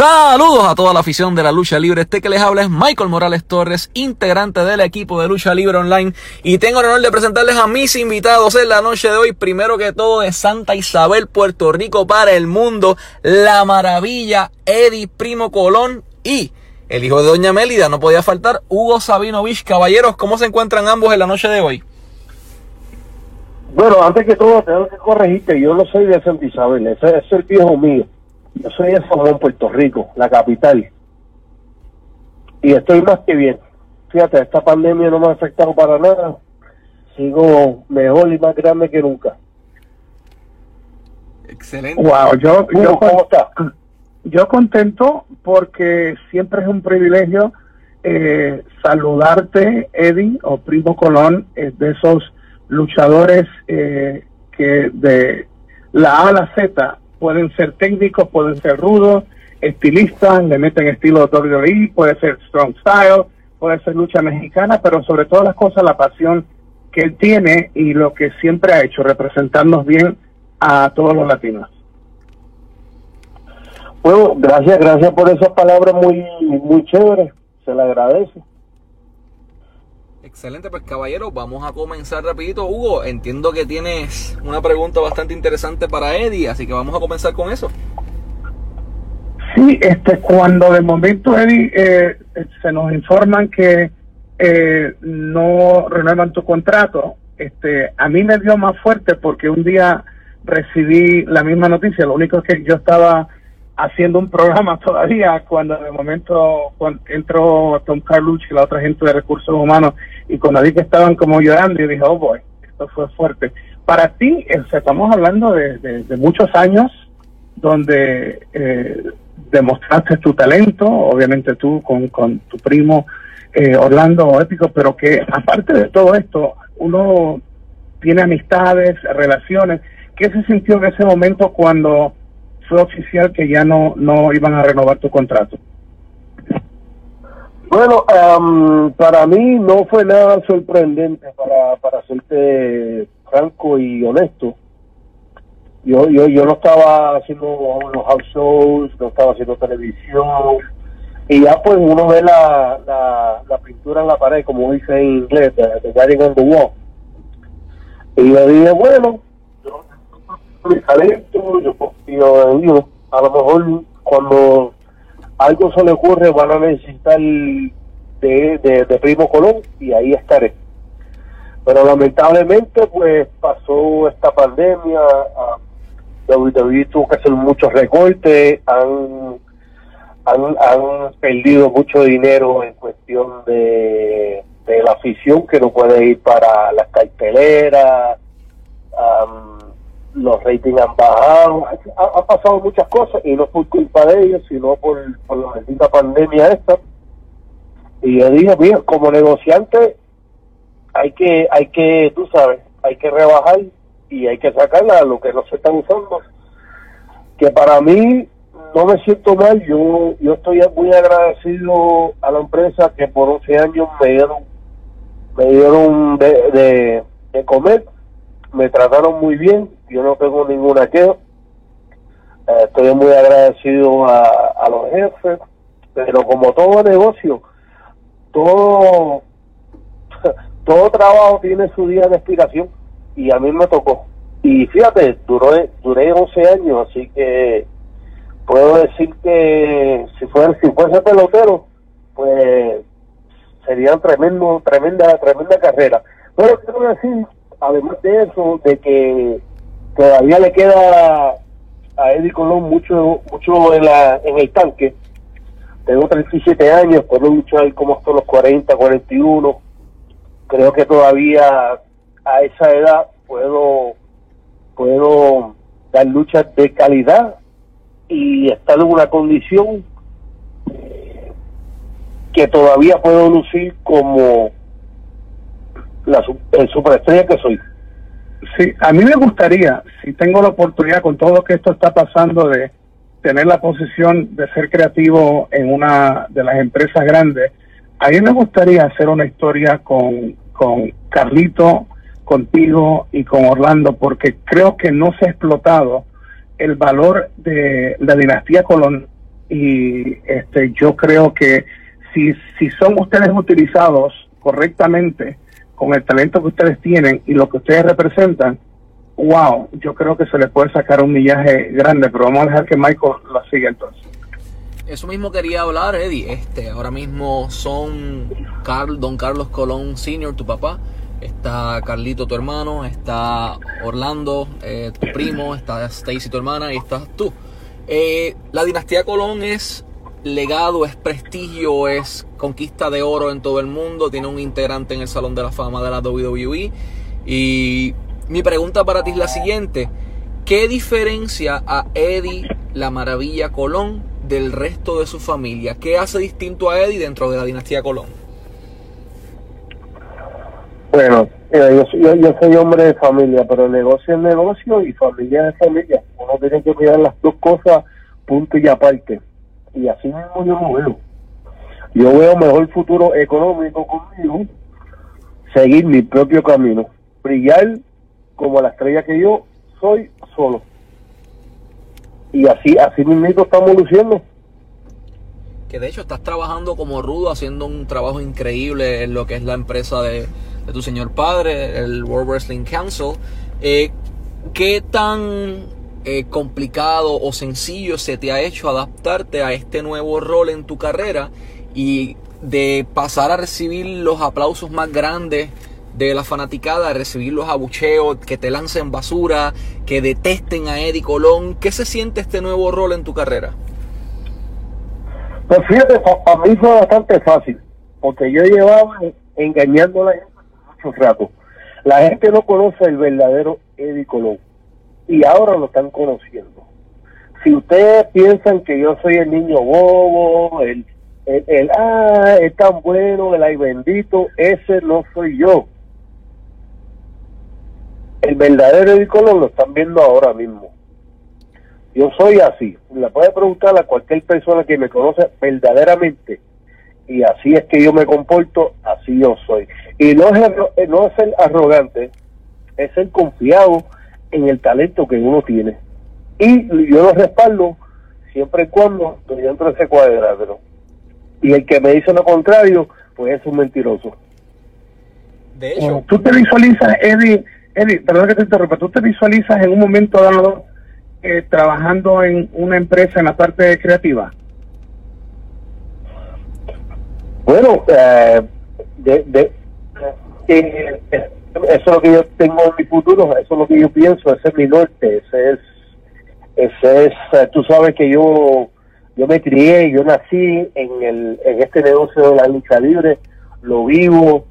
Saludos a toda la afición de la lucha libre. Este que les habla es Michael Morales Torres, integrante del equipo de lucha libre online. Y tengo el honor de presentarles a mis invitados en la noche de hoy. Primero que todo de Santa Isabel, Puerto Rico para el mundo. La maravilla, Eddie Primo Colón y el hijo de Doña Mélida. No podía faltar Hugo Sabinovich. Caballeros, ¿cómo se encuentran ambos en la noche de hoy? Bueno, antes que todo, tengo que corregirte. Yo no soy de Santa Isabel, ese es el viejo mío. Yo soy de San Puerto Rico, la capital. Y estoy más que bien. Fíjate, esta pandemia no me ha afectado para nada. Sigo mejor y más grande que nunca. Excelente. Wow, yo, yo, ¿Cómo está? yo contento porque siempre es un privilegio eh, saludarte, Eddie o Primo Colón, eh, de esos luchadores eh, que de la A a la Z pueden ser técnicos, pueden ser rudos, estilistas, le meten estilo WWE, puede ser strong style, puede ser lucha mexicana, pero sobre todas las cosas la pasión que él tiene y lo que siempre ha hecho, representarnos bien a todos los latinos. Bueno, gracias, gracias por esas palabras muy, muy chéveres. Se le agradece. Excelente, pues caballero, vamos a comenzar rapidito. Hugo, entiendo que tienes una pregunta bastante interesante para Eddie, así que vamos a comenzar con eso. Sí, este, cuando de momento, Eddie, eh, se nos informan que eh, no renuevan tu contrato, este, a mí me dio más fuerte porque un día recibí la misma noticia, lo único es que yo estaba haciendo un programa todavía cuando de momento entró Tom Carlucci y la otra gente de recursos humanos y cuando vi que estaban como llorando y dije, oh boy, esto fue fuerte. Para ti, eh, estamos hablando de, muchos años donde eh, demostraste tu talento, obviamente tú con, con tu primo eh, Orlando Épico, pero que aparte de todo esto, uno tiene amistades, relaciones. ¿Qué se sintió en ese momento cuando fue oficial que ya no, no iban a renovar tu contrato? Bueno, am, para mí no fue nada sorprendente, para, para serte franco y honesto. Yo, yo, yo no estaba haciendo los house shows, no estaba haciendo televisión, y ya pues uno ve la, la, la pintura en la pared, como dice en inglés, the, writing on. Y yo dije, bueno, mi talento, yo confío en. A lo mejor cuando algo se le ocurre van a necesitar de, de, de Primo Colón y ahí estaré. Pero lamentablemente pues pasó esta pandemia, ah, WWE tuvo que hacer muchos recortes, han, han, han perdido mucho dinero en cuestión de, de la afición que no puede ir para las carteleras, am, los ratings han bajado, ha, pasado muchas cosas y no por culpa de ellos, sino por, por la pandemia esta. Y yo dije, mira, como negociante hay que, hay que, tú sabes, hay que rebajar y hay que sacarla a lo que no se está usando. Que para mí no me siento mal, yo, yo estoy muy agradecido a la empresa que por 11 años me dieron, me dieron de, de, de comer, me trataron muy bien, yo no tengo ninguna queja. Eh, estoy muy agradecido a, a los jefes, pero como todo negocio, todo todo trabajo tiene su día de expiración y a mí me tocó. Y fíjate, duró, duré 11 años, así que puedo decir que si fuera si fuese pelotero, pues sería tremendo, tremenda, tremenda carrera. Pero quiero decir, además de eso, de que todavía le queda a Eddie Colón mucho, mucho en la, en el tanque. Tengo 37 años, puedo luchar como hasta los 40, 41 creo que todavía a esa edad puedo puedo dar luchas de calidad y estar en una condición que todavía puedo lucir como la el superestrella que soy. Sí, a mí me gustaría, si tengo la oportunidad con todo lo que esto está pasando de tener la posición de ser creativo en una de las empresas grandes, a mí me gustaría hacer una historia con, con Carlito, contigo y con Orlando, porque creo que no se ha explotado el valor de la dinastía Colón y este yo creo que si, si son ustedes utilizados correctamente con el talento que ustedes tienen y lo que ustedes representan, wow, yo creo que se le puede sacar un millaje grande, pero vamos a dejar que Michael lo siga entonces. Eso mismo quería hablar, Eddie. Este, ahora mismo son Carl, Don Carlos Colón Sr., tu papá. Está Carlito, tu hermano. Está Orlando, eh, tu primo. Está Stacy, tu hermana. Y estás tú. Eh, la dinastía Colón es legado, es prestigio, es conquista de oro en todo el mundo. Tiene un integrante en el Salón de la Fama de la WWE. Y mi pregunta para ti es la siguiente. ¿Qué diferencia a Eddie la Maravilla Colón del resto de su familia? ¿Qué hace distinto a Eddie dentro de la dinastía Colón? Bueno, yo, soy hombre de familia, pero negocio es negocio y familia es familia. Uno tiene que mirar las dos cosas punto y aparte. Y así mismo yo lo veo. Yo veo mejor futuro económico conmigo, seguir mi propio camino, brillar como la estrella que yo soy solo y así, así mismo estamos luciendo. Que de hecho estás trabajando como rudo, haciendo un trabajo increíble en lo que es la empresa de, tu señor padre, el World Wrestling Council. Eh, ¿Qué tan eh, complicado o sencillo se te ha hecho adaptarte a este nuevo rol en tu carrera y de pasar a recibir los aplausos más grandes de la fanaticada, recibir los abucheos, que te lancen basura, que detesten a Eddie Colón. ¿Qué se siente este nuevo rol en tu carrera? Pues fíjate, a mí fue bastante fácil, porque yo llevaba engañando a la gente mucho rato. La gente no conoce el verdadero Eddie Colón y ahora lo están conociendo. Si ustedes piensan que yo soy el niño bobo, el, el, el ah, es tan bueno, el ay bendito, ese no soy yo el verdadero Eddie lo están viendo ahora mismo. Yo soy así. Le puede preguntar a cualquier persona que me conoce verdaderamente. Y así es que yo me comporto, así yo soy. Y no es, no es ser arrogante, es ser confiado en el talento que uno tiene. Y yo lo respaldo siempre y cuando dentro de ese cuadrátero. Y el que me dice lo contrario, pues es un mentiroso. De hecho, tú te visualizas, Eddie, Eddie, perdón que te interrumpa, ¿tú te visualizas en un momento dado eh, trabajando en una empresa en la parte creativa? Bueno, eh, de, eh, eso es lo que yo tengo en mi futuro, eso es lo que yo pienso, ese es mi norte, ese es, ese es, tú sabes que yo, yo me crié, yo nací en el, en este negocio de la lucha libre, lo vivo,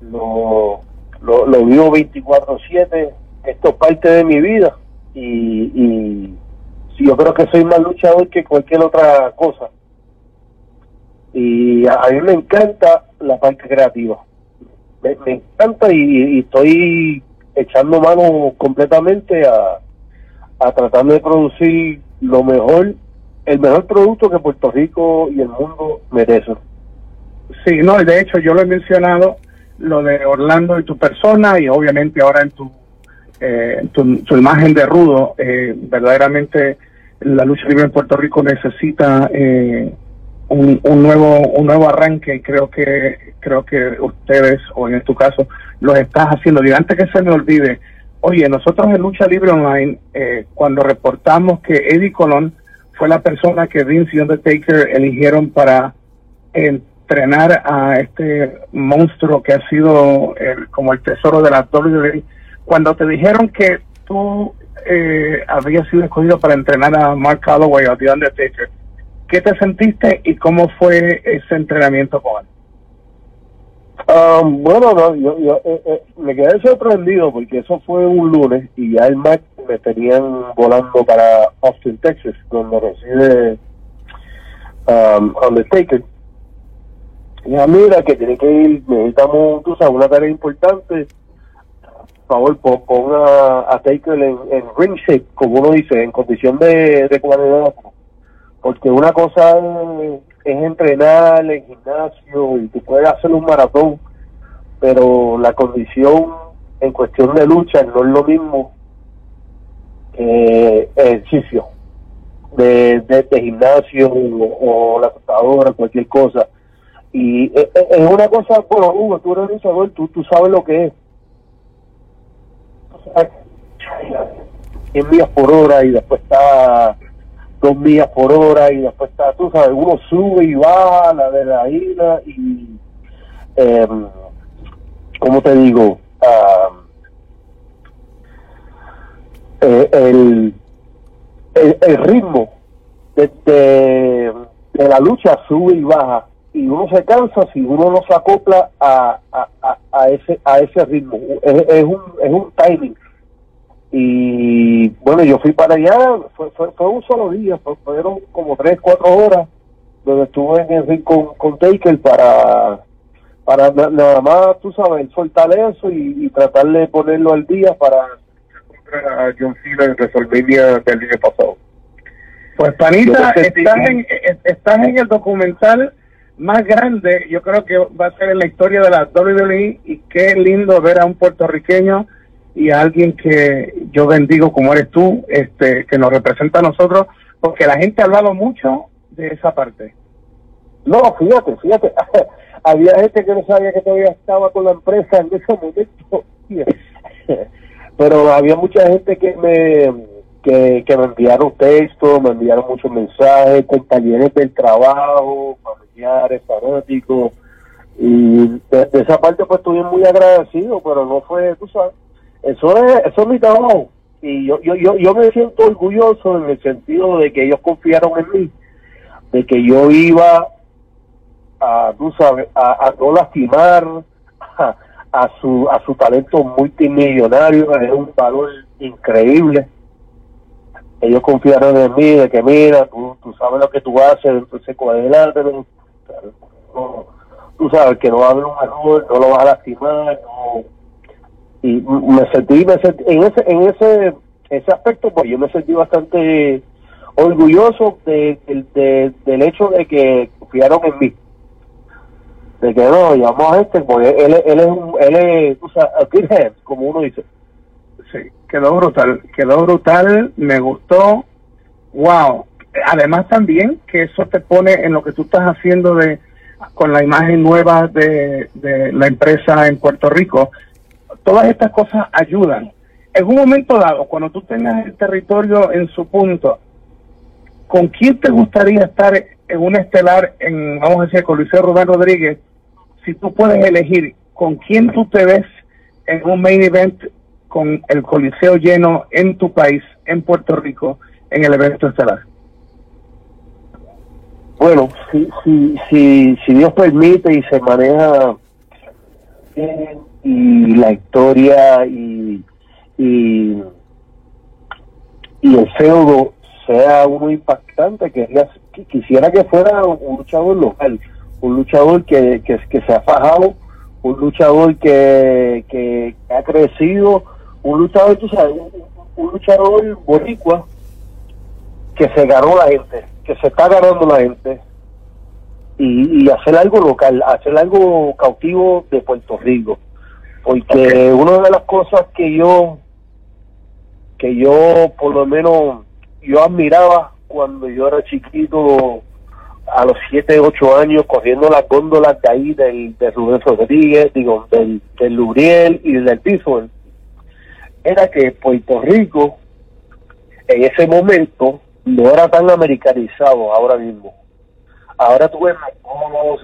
lo lo, vivo 24/7, esto es parte de mi vida y, y yo creo que soy más luchador que cualquier otra cosa. Y a, mí me encanta la parte creativa, me, encanta y, estoy echando mano completamente a, a tratar de producir lo mejor, el mejor producto que Puerto Rico y el mundo merecen. Sí, no, de hecho yo lo he mencionado lo de Orlando y tu persona y obviamente ahora en tu, eh, tu, imagen de rudo, eh, verdaderamente la lucha libre en Puerto Rico necesita eh, un, un, nuevo un nuevo arranque y creo que creo que ustedes o en tu caso lo estás haciendo. Y antes que se me olvide, oye, nosotros en Lucha Libre Online, eh, cuando reportamos que Eddie Colón fue la persona que Vince y Undertaker eligieron para entrenar a este monstruo que ha sido como el tesoro de la WWE. Cuando te dijeron que tú eh, habías sido escogido para entrenar a Mark Calloway o The Undertaker, ¿qué te sentiste y cómo fue ese entrenamiento con él? Um, bueno, no, yo, yo eh, eh, me quedé sorprendido porque eso fue un lunes y ya el Mark me tenían volando para Austin, Texas, donde reside um, Undertaker ya mira que tiene que ir, necesitamos, tú sabes, una tarea importante. Por favor, pon, a, a Taker en, en, ring shape, como uno dice, en condición de, de. Porque una cosa es, entrenar en gimnasio y tú puedes hacer un maratón, pero la condición en cuestión de lucha no es lo mismo que ejercicio. de, de, gimnasio o, la computadora, cualquier cosa. Y eh, eh, es, una cosa, bueno, Hugo, tú eres luchador, tú, tú sabes lo que es. 100 millas por hora y después está 2 millas por hora y después está, tú sabes, uno sube y baja la adrenalina y, eh, ¿cómo te digo? Eh, el, el, ritmo de, de, la lucha sube y baja y uno se cansa si uno no se acopla a, a, a, ese a ese ritmo es, un es un timing y bueno yo fui para allá fue, fue, fue un solo día fueron como tres cuatro horas donde estuve en el ring con, con Taker para para nada más tú sabes soltar eso y, y tratar de ponerlo al día para a John Cena en WrestleMania del día pasado. Pues Panita, estás en, estás en el documental más grande, yo creo que va a ser en la historia de la WWE y qué lindo ver a un puertorriqueño y a alguien que yo bendigo como eres tú, este, que nos representa a nosotros, porque la gente ha hablado mucho de esa parte. No, fíjate, fíjate, había gente que no sabía que todavía estaba con la empresa en ese momento pero había mucha gente que me que, me enviaron textos, me enviaron muchos mensajes, compañeros del trabajo, familiares, fanáticos, y de, esa parte pues estoy muy agradecido, pero no fue, tú sabes, eso es, eso es mi trabajo, y yo, yo, yo, yo me siento orgulloso en el sentido de que ellos confiaron en mí, de que yo iba a, tú sabes, a, no lastimar, a, a su a su talento multimillonario, es un valor increíble. Ellos confiaron en mí, de que mira, tú, sabes lo que tú haces, entonces con adelante, tú sabes que no va a haber un error, no lo vas a lastimar, y me sentí, me sentí en ese en ese ese aspecto, pues yo me sentí bastante orgulloso de, del hecho de que confiaron en mí de que no, llamamos a este, porque él, él es un, él es, o sea, como uno dice. Sí, quedó brutal, quedó brutal, me gustó, wow. Además también que eso te pone en lo que tú estás haciendo de con la imagen nueva de, de la empresa en Puerto Rico. Todas estas cosas ayudan. En un momento dado, cuando tú tengas el territorio en su punto, ¿con quién te gustaría estar en un estelar en, vamos a decir, con Luis Rubén Rodríguez si tú puedes elegir con quién tú te ves en un main event con el coliseo lleno en tu país, en Puerto Rico, en el evento estelar? Bueno, si, si, si, si Dios permite y se maneja y la historia y, y, el feudo sea uno impactante, que quisiera que fuera un luchador local un luchador que, que, se ha fajado, un luchador que, que, ha crecido, un luchador, tú sabes, un, luchador boricua que se ganó la gente, que se está ganando la gente, y, y hacer algo local, hacer algo cautivo de Puerto Rico. Porque una de las cosas que yo, que yo por lo menos, yo admiraba cuando yo era chiquito a los 7, 8 años corriendo las góndolas de ahí del, de Rubén Rodríguez, digo, del, del Lubriel y del piso, era que Puerto Rico en ese momento no era tan americanizado ahora mismo. Ahora tú ves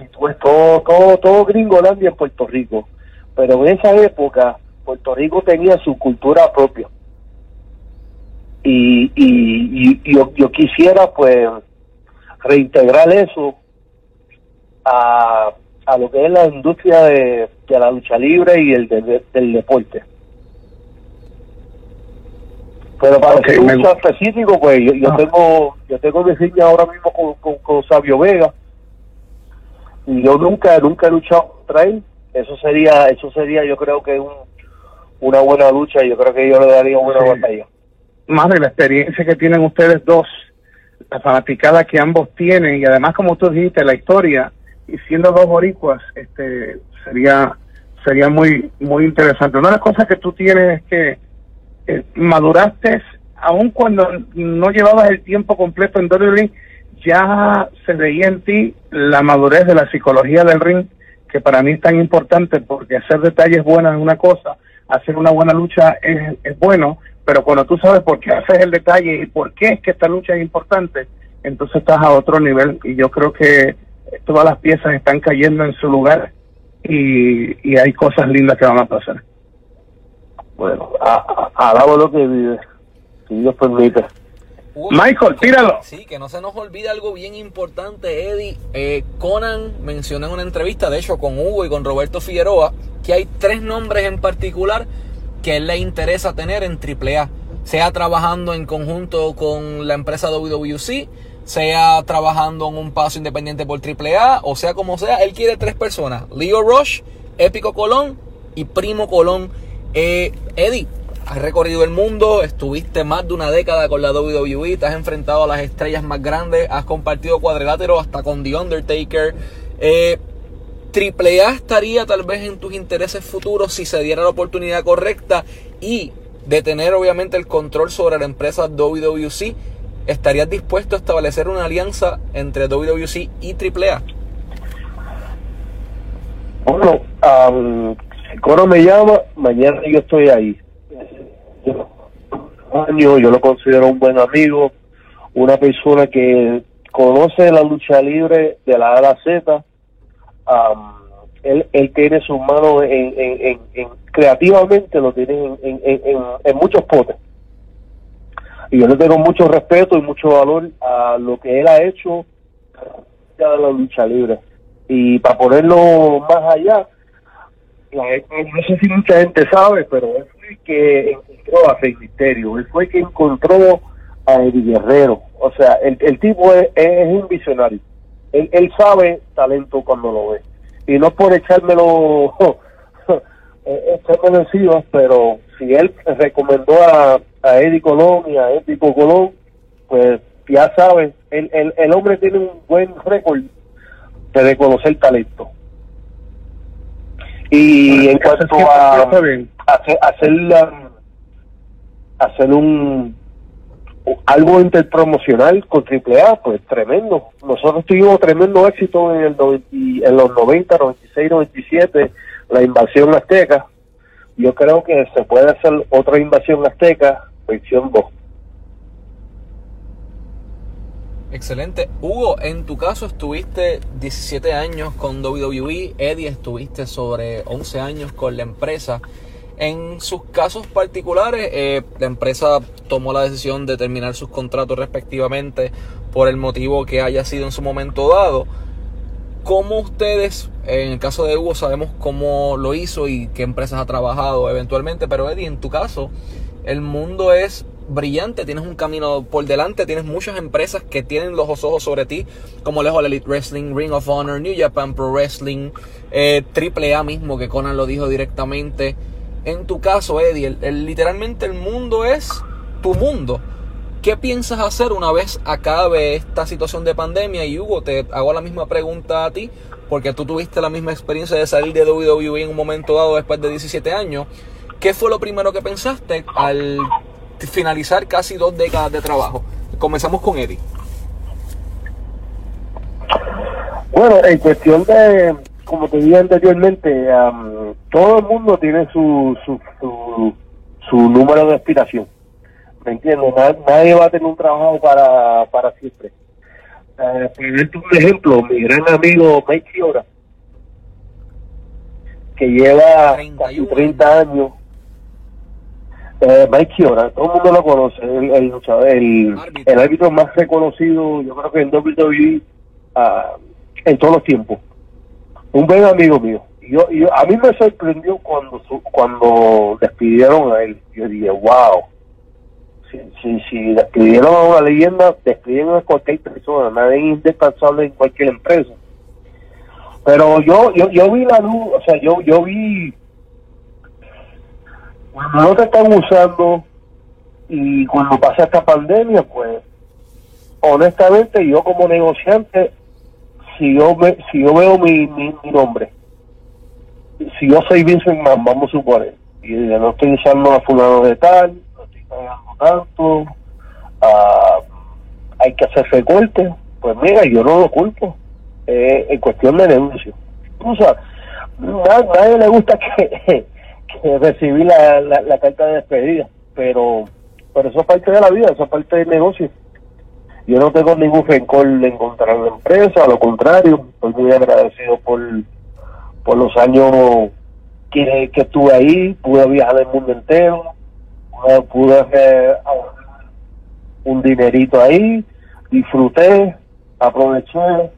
y tú ves todo, todo, todo gringolandia en Puerto Rico. Pero en esa época Puerto Rico tenía su cultura propia. Y, y, y yo, yo quisiera pues reintegrar eso a, a lo que es la industria de, la lucha libre y el del deporte. Pero para okay, ser específico, pues yo, yo ah. tengo yo tengo que ahora mismo con, con, Sabio Vega y yo nunca nunca he luchado contra él. Eso sería eso sería yo creo que un, una buena lucha y yo creo que yo le daría una batalla. Más de la experiencia que tienen ustedes dos la fanaticada que ambos tienen y además como tú dijiste la historia y siendo dos boricuas este sería sería muy muy interesante una de las cosas que tú tienes es que eh, maduraste aun cuando no llevabas el tiempo completo en WWE, ya se veía en ti la madurez de la psicología del ring, que para mí es tan importante porque hacer detalles buenos es una cosa, hacer una buena lucha es, es bueno, pero cuando tú sabes por qué haces el detalle y por qué es que esta lucha es importante, entonces estás a otro nivel y yo creo que todas las piezas están cayendo en su lugar y, y hay cosas lindas que van a pasar. Bueno, alabo lo que vive, si Dios permite. Michael, tíralo. Sí, que no se nos olvide algo bien importante, Eddie. Eh, Conan mencionó en una entrevista, de hecho, con Hugo y con Roberto Figueroa, que hay tres nombres en particular que él le interesa tener en AAA. Sea trabajando en conjunto con la empresa WWC, sea trabajando en un paso independiente por AAA, o sea como sea, él quiere tres personas. Leo Rush, Épico Colón y Primo Colón. Eh, Eddie, has recorrido el mundo, estuviste más de una década con la WWE, te has enfrentado a las estrellas más grandes, has compartido cuadrilátero hasta con The Undertaker. Eh, Triple A estaría tal vez en tus intereses futuros si se diera la oportunidad correcta y de tener obviamente el control sobre la empresa WWC. ¿Estarías dispuesto a establecer una alianza entre WWC y AAA? Bueno, um, Coro me llama, mañana yo estoy ahí años, yo lo considero un buen amigo, una persona que conoce la lucha libre de la A a la Z. él, él tiene sus manos en, creativamente, lo tiene en, muchos potes. Y yo le tengo mucho respeto y mucho valor a lo que él ha hecho de la lucha libre. Y para ponerlo más allá, no sé si mucha gente sabe, pero fue el que encontró a Rey Misterio, él fue el que encontró a Eddie Guerrero. O sea, el, el tipo es, un visionario. Él, él sabe talento cuando lo ve. Y no por echármelo, echármelo encima, pero si él recomendó a, a Eddie Colón y a Épico Colón, pues ya saben, el, el, el hombre tiene un buen récord de reconocer talento. Y en cuanto a hacer, hacer, un algo interpromocional con AAA, pues tremendo. Nosotros tuvimos tremendo éxito en, el en los 90, 96, 97, la invasión azteca. Yo creo que se puede hacer otra invasión azteca, versión 2. Excelente. Hugo, en tu caso estuviste 17 años con WWE, Eddie estuviste sobre 11 años con la empresa. En sus casos particulares, eh, la empresa tomó la decisión de terminar sus contratos respectivamente por el motivo que haya sido en su momento dado. ¿Cómo ustedes, en el caso de Hugo, sabemos cómo lo hizo y qué empresas ha trabajado eventualmente, pero Eddie, en tu caso, el mundo es brillante, tienes un camino por delante, tienes muchas empresas que tienen los ojos sobre ti, como lejos Elite Wrestling, Ring of Honor, New Japan Pro Wrestling, eh, Triple A mismo, que Conan lo dijo directamente. En tu caso, Eddie, literalmente el mundo es tu mundo. ¿Qué piensas hacer una vez acabe esta situación de pandemia? Y Hugo, te hago la misma pregunta a ti, porque tú tuviste la misma experiencia de salir de WWE en un momento dado después de 17 años. ¿Qué fue lo primero que pensaste al finalizar casi dos décadas de trabajo. Comenzamos con Eddie. Bueno, en cuestión de, como te dije anteriormente, todo el mundo tiene su, su, su, número de aspiración. ¿Me entiendes? Nadie, va a tener un trabajo para, para siempre. Eh, un ejemplo, mi gran amigo Mike Fiora, que lleva 30 años eh, Mike Chiora, todo el mundo lo conoce, el, el, el, árbitro más reconocido, yo creo que en WWE ah, en todos los tiempos. Un buen amigo mío. Yo, yo, a mí me sorprendió cuando cuando despidieron a él. Yo dije, wow. Si, si, si despidieron a una leyenda, despiden a cualquier persona. Nadie es indispensable en cualquier empresa. Pero yo, yo, yo vi la luz, o sea, yo, yo vi no te están usando y cuando pasa esta pandemia, pues honestamente yo como negociante, si yo me, si yo veo mi, mi, nombre, si yo soy Vincent Man, vamos a suponer, y no estoy usando a fulano de tal, no estoy pagando tanto, ah, hay que hacer recortes. Pues mira, yo no lo culpo, eh, en cuestión de negocio. O sea, a nadie le gusta que, que recibir la, la, carta de despedida, pero, pero eso es parte de la vida, eso es parte del negocio. Yo no tengo ningún rencor de la empresa, a lo contrario, estoy muy agradecido por, por los años que, que estuve ahí, pude viajar el mundo entero, pude, hacer un dinerito ahí, disfruté, aproveché,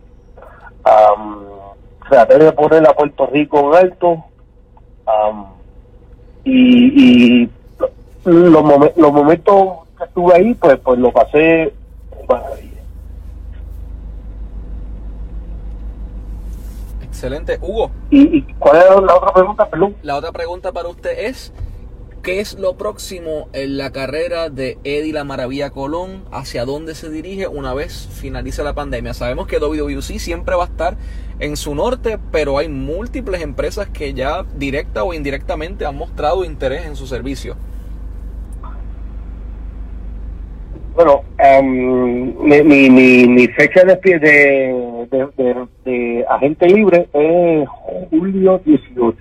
traté de poner a Puerto Rico en alto y, y los, los momentos que estuve ahí, pues, pues lo pasé Excelente. Hugo. ¿Y, cuál es la otra pregunta, La otra pregunta para usted es, ¿qué es lo próximo en la carrera de Eddie La Maravilla Colón? ¿Hacia dónde se dirige una vez finalice la pandemia? Sabemos que WWC siempre va a estar en su norte, pero hay múltiples empresas que ya directa o indirectamente han mostrado interés en su servicio. Bueno, um, mi, mi, mi, fecha de, de, de, agente libre es julio 18,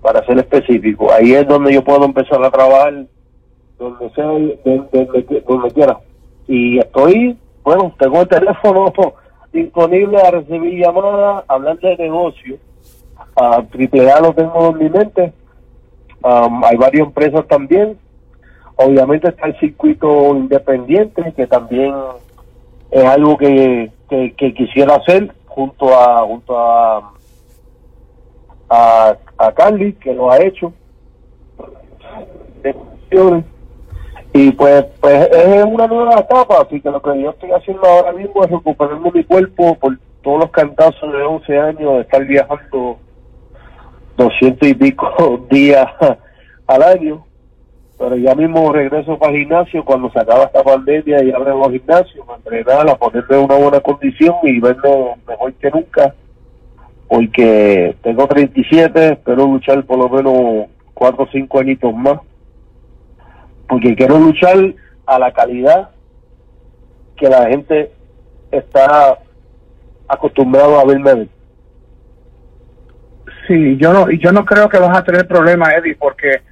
para ser específico. Ahí es donde yo puedo empezar a trabajar donde sea, donde, quiera. Y estoy, bueno, tengo el teléfono disponible a recibir llamadas, hablar de negocio. A triple A lo tengo en mi mente. hay varias empresas también Obviamente está el circuito independiente, que también es algo que, que, quisiera hacer junto a junto a, a, a Carly, que lo ha hecho. Y pues, pues es una nueva etapa, así que lo que yo estoy haciendo ahora mismo es recuperando mi cuerpo por todos los cantazos de 11 años de estar viajando 200 y pico días al año. Pero ya mismo regreso para el gimnasio cuando se acaba esta pandemia y abren los gimnasios, a entrenar, a ponerme en una buena condición y verlo mejor que nunca, porque tengo 37, espero luchar por lo menos 4 o 5 añitos más, porque quiero luchar a la calidad que la gente está acostumbrado a verme Sí, yo no, yo no creo que vas a tener problemas, Eddie, porque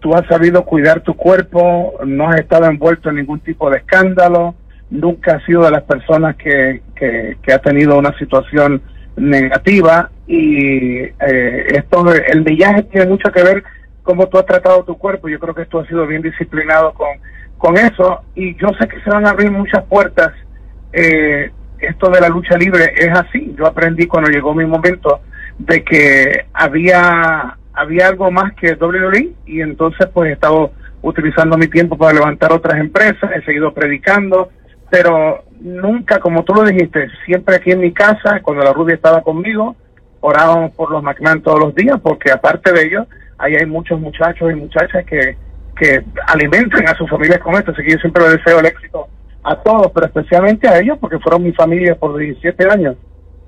tú has sabido cuidar tu cuerpo, no has estado envuelto en ningún tipo de escándalo, nunca has sido de las personas que, que, ha tenido una situación negativa y eh, esto, el viaje tiene mucho que ver cómo tú has tratado tu cuerpo. Yo creo que tú has sido bien disciplinado con, con eso y yo sé que se van a abrir muchas puertas. Eh, esto de la lucha libre es así. Yo aprendí cuando llegó mi momento de que había había algo más que WWE y entonces pues he estado utilizando mi tiempo para levantar otras empresas, he seguido predicando, pero nunca, como tú lo dijiste, siempre aquí en mi casa, cuando la Ruby estaba conmigo, orábamos por los McMahon todos los días, porque aparte de ellos, ahí hay muchos muchachos y muchachas que, que alimentan a sus familias con esto, así que yo siempre les deseo el éxito a todos, pero especialmente a ellos, porque fueron mi familia por 17 años.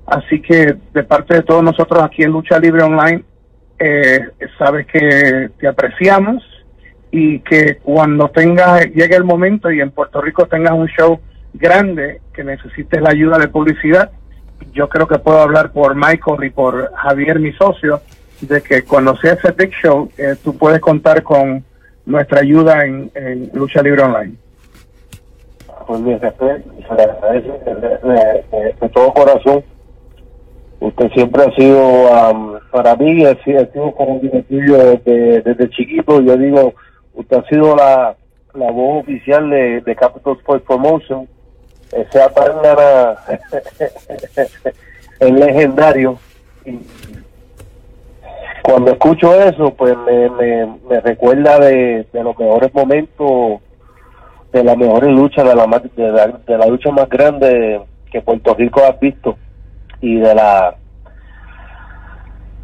Así que de parte de todos nosotros aquí en Lucha Libre Online, eh, sabes que te apreciamos y que cuando tengas, llegue el momento y en Puerto Rico tengas un show grande que necesites la ayuda de publicidad, yo creo que puedo hablar por Michael y por Javier, mi socio, de que cuando sea ese big show, eh, tú puedes contar con nuestra ayuda en, Lucha Libre Online. Pues se le agradece de todo corazón Usted siempre ha sido, para mí, ha sido, como un directivo desde, desde chiquito. Yo digo, usted ha sido la, la voz oficial de, de Capital Sports Promotion. Ese Atangana es legendario. Cuando escucho eso, pues me, me, recuerda de, de, los mejores momentos, de las mejores luchas, de la, de la, de la lucha más grande que Puerto Rico ha visto y de la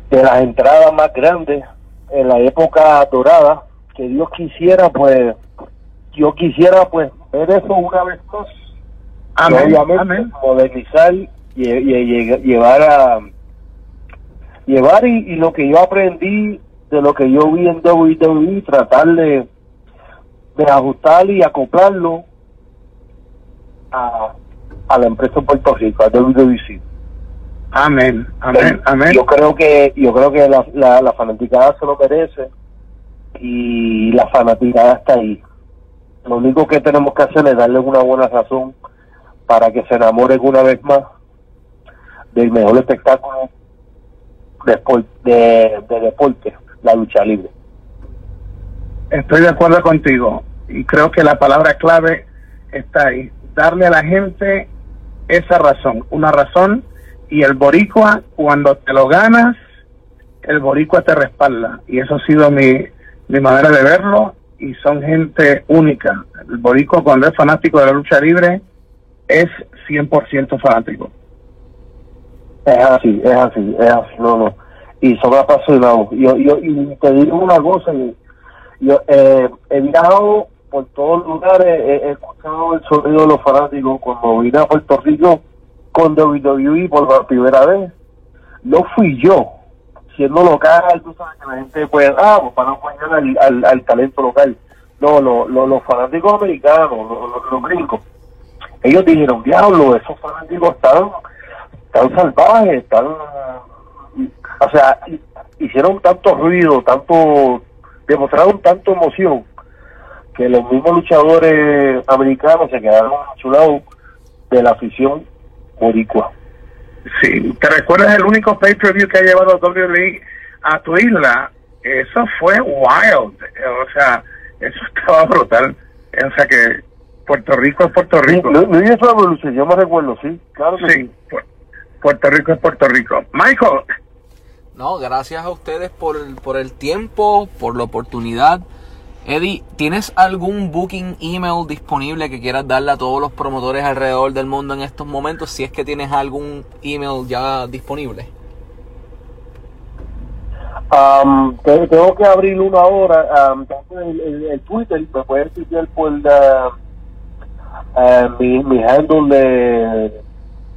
de las entradas más grandes en la época dorada que Dios quisiera pues yo quisiera pues ver eso una vez más. Obviamente modernizar y, llevar a llevar y, lo que yo aprendí de lo que yo vi en WWE tratar de de ajustar y acoplarlo a, a la empresa en Puerto Rico, a WWC. Amén, amén, amén. Yo creo que yo creo que la, la, la fanaticada se lo merece y la fanaticada está ahí. Lo único que tenemos que hacer es darle una buena razón para que se enamoren una vez más del mejor espectáculo de, deporte, la lucha libre. Estoy de acuerdo contigo y creo que la palabra clave está ahí. Darle a la gente esa razón, una razón y el boricua cuando te lo ganas, el boricua te respalda y eso ha sido mi, mi manera de verlo y son gente única. El boricua cuando es fanático de la lucha libre es 100% fanático. Es así, es así, es así, no, no. Y son apasionados. Yo, yo, y te digo una cosa, yo eh, he viajado por todos lugares, he, escuchado el sonido de los fanáticos cuando vine a Puerto Rico con WWE por la primera vez. No fui yo, siendo local, tú sabes que la gente puede, ah, pues para apoyar al, al, al talento local. No, lo, lo- los fanáticos americanos, los, los, los gringos, ellos dijeron, diablo, esos fanáticos están tan salvajes, tan, o sea, hicieron tanto ruido, tanto, demostraron tanto emoción que los mismos luchadores americanos se quedaron chulados de la afición boricua. Sí, ¿te recuerdas el único pay-per-view que ha llevado WWE a tu isla? Eso fue wild, o sea, eso estaba brutal. O sea que Puerto Rico es Puerto Rico. No, no, lucha, yo me recuerdo, sí, claro que Sí, Pu- Puerto Rico es Puerto Rico. Michael, No, gracias a ustedes por, el- por el tiempo, por la oportunidad. Eddie, ¿tienes algún booking email disponible que quieras darle a todos los promotores alrededor del mundo en estos momentos? Si es que tienes algún email ya disponible. Te- tengo que abrir una hora. tengo el, el- el Twitter, me puedes tuitear por la, ah, mi, mi handle de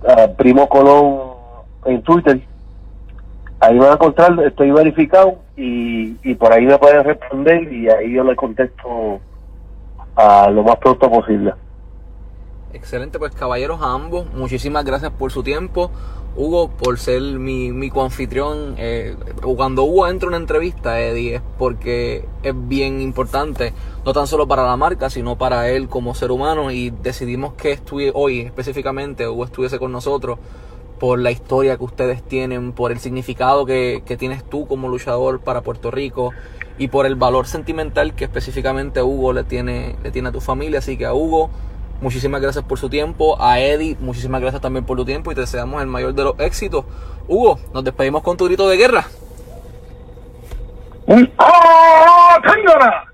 ah, Primo Colón en Twitter. Ahí van a encontrar, estoy verificado y, y por ahí me pueden responder y ahí yo le contesto a lo más pronto posible. Excelente, pues caballeros a ambos, muchísimas gracias por su tiempo. Hugo, por ser mi, mi coanfitrión. Eh, cuando Hugo entra a una entrevista, Eddie, es porque es bien importante, no tan solo para la marca, sino para él como ser humano. Y decidimos que hoy específicamente, Hugo estuviese con nosotros por la historia que ustedes tienen, por el significado que, que tienes tú como luchador para Puerto Rico y por el valor sentimental que específicamente Hugo le tiene, le tiene a tu familia. Así que a Hugo, muchísimas gracias por su tiempo. A Eddie, muchísimas gracias también por tu tiempo y te deseamos el mayor de los éxitos. Hugo, nos despedimos con tu grito de guerra. un ¡Oh, Tángana!